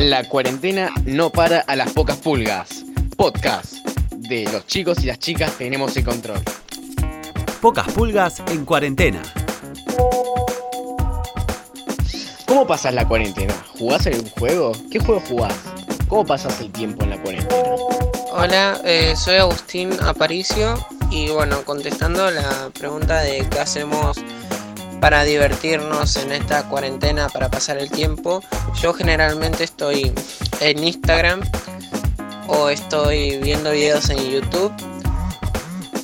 La cuarentena no para a las pocas pulgas. Podcast de los chicos y las chicas tenemos el control. Pocas pulgas en cuarentena. ¿Cómo pasas la cuarentena? ¿Jugás algún juego? ¿Qué juego jugás? ¿Cómo pasas el tiempo en la cuarentena? Hola, eh, soy Agustín Aparicio y bueno, contestando la pregunta de qué hacemos para divertirnos en esta cuarentena, para pasar el tiempo, yo generalmente estoy en Instagram o estoy viendo videos en YouTube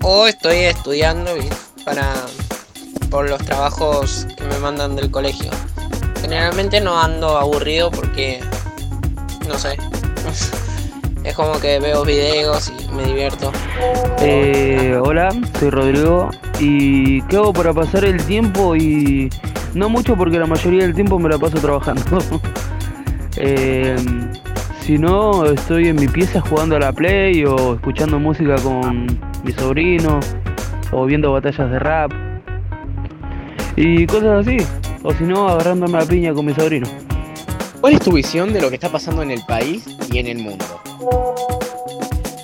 o estoy estudiando para por los trabajos que me mandan del colegio. Generalmente no ando aburrido porque no sé. Es como que veo videos y me divierto. Eh, hola, soy Rodrigo. ¿Y qué hago para pasar el tiempo? Y no mucho porque la mayoría del tiempo me la paso trabajando. eh, si no, estoy en mi pieza jugando a la Play o escuchando música con mi sobrino o viendo batallas de rap y cosas así. O si no, agarrándome la piña con mi sobrino. ¿Cuál es tu visión de lo que está pasando en el país y en el mundo?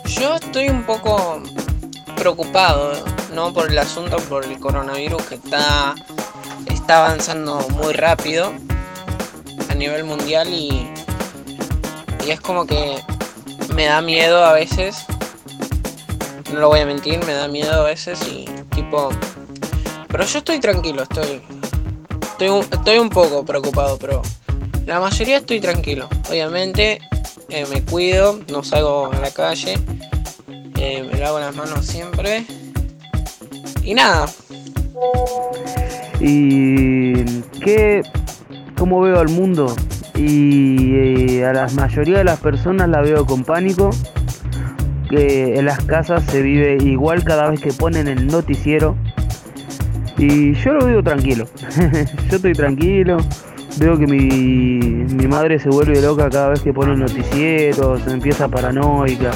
Yo estoy un poco preocupado, ¿no? Por el asunto, por el coronavirus que está, está avanzando muy rápido a nivel mundial y, y es como que me da miedo a veces. No lo voy a mentir, me da miedo a veces y tipo... Pero yo estoy tranquilo, estoy... Estoy estoy un poco preocupado, pero la mayoría estoy tranquilo. Obviamente eh, me cuido, no salgo a la calle, eh, me lavo las manos siempre. Y nada. ¿Y qué? ¿Cómo veo al mundo? Y eh, a la mayoría de las personas la veo con pánico. En las casas se vive igual cada vez que ponen el noticiero. Y yo lo veo tranquilo. yo estoy tranquilo. Veo que mi, mi madre se vuelve loca cada vez que pone el noticiero, se empieza paranoica.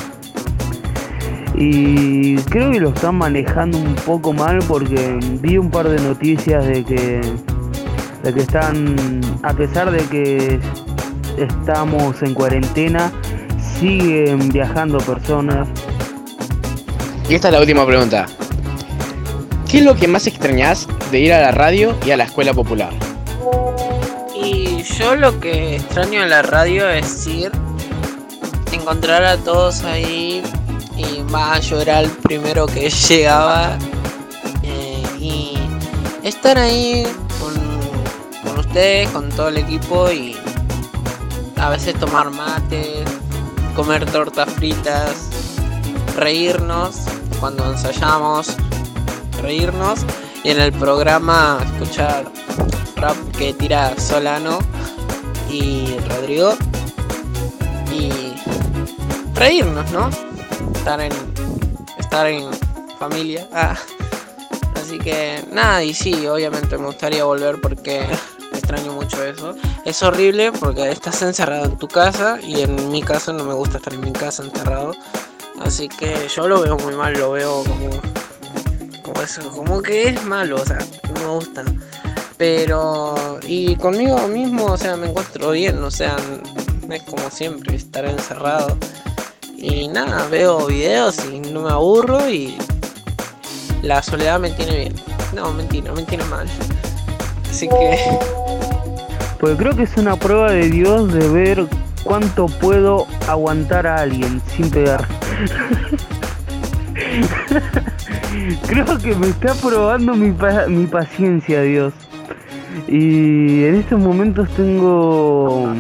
Y creo que lo están manejando un poco mal porque vi un par de noticias de que, de que están, a pesar de que estamos en cuarentena, siguen viajando personas. Y esta es la última pregunta. ¿Qué es lo que más extrañas de ir a la radio y a la escuela popular? Yo lo que extraño en la radio es ir, encontrar a todos ahí y va a llorar el primero que llegaba eh, y estar ahí con, con ustedes, con todo el equipo y a veces tomar mates, comer tortas fritas, reírnos cuando ensayamos, reírnos y en el programa escuchar rap que tira Solano y Rodrigo y reírnos, ¿no? Estar en estar en familia. Ah. Así que nada, y sí, obviamente me gustaría volver porque extraño mucho eso. Es horrible porque estás encerrado en tu casa y en mi caso no me gusta estar en mi casa encerrado. Así que yo lo veo muy mal, lo veo como como eso, como que es malo, o sea, no me gusta. Pero, y conmigo mismo, o sea, me encuentro bien, o sea, es como siempre, estar encerrado. Y nada, veo videos y no me aburro y la soledad me tiene bien. No, mentira, me tiene mal. Así que... Pues creo que es una prueba de Dios de ver cuánto puedo aguantar a alguien sin pegar. creo que me está probando mi, pa mi paciencia, Dios. Y en estos momentos tengo...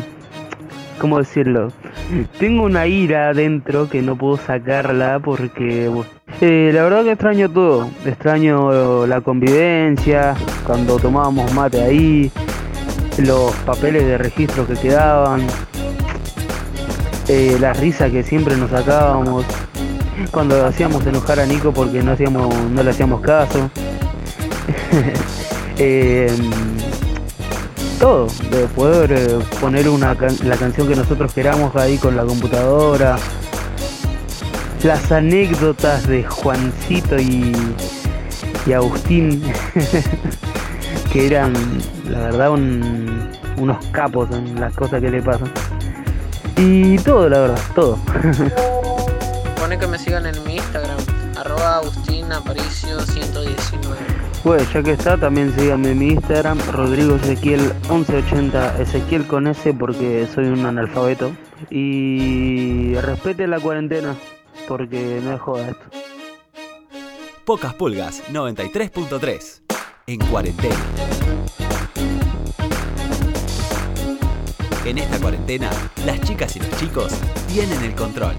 ¿Cómo decirlo? Tengo una ira adentro que no puedo sacarla porque... Eh, la verdad que extraño todo. Extraño la convivencia, cuando tomábamos mate ahí, los papeles de registro que quedaban, eh, la risa que siempre nos sacábamos, cuando hacíamos enojar a Nico porque no, hacíamos, no le hacíamos caso. eh, todo, de poder eh, poner una can la canción que nosotros queramos ahí con la computadora, las anécdotas de Juancito y, y Agustín, que eran la verdad un, unos capos en las cosas que le pasan. Y todo, la verdad, todo. Pone que me sigan en mi Instagram, arroba Agustín Aparicio 119. Pues ya que está, también síganme en mi Instagram, Rodrigo Ezequiel 1180, Ezequiel con S porque soy un analfabeto. Y respete la cuarentena, porque no es joda esto. Pocas Pulgas 93.3. En cuarentena. En esta cuarentena, las chicas y los chicos tienen el control.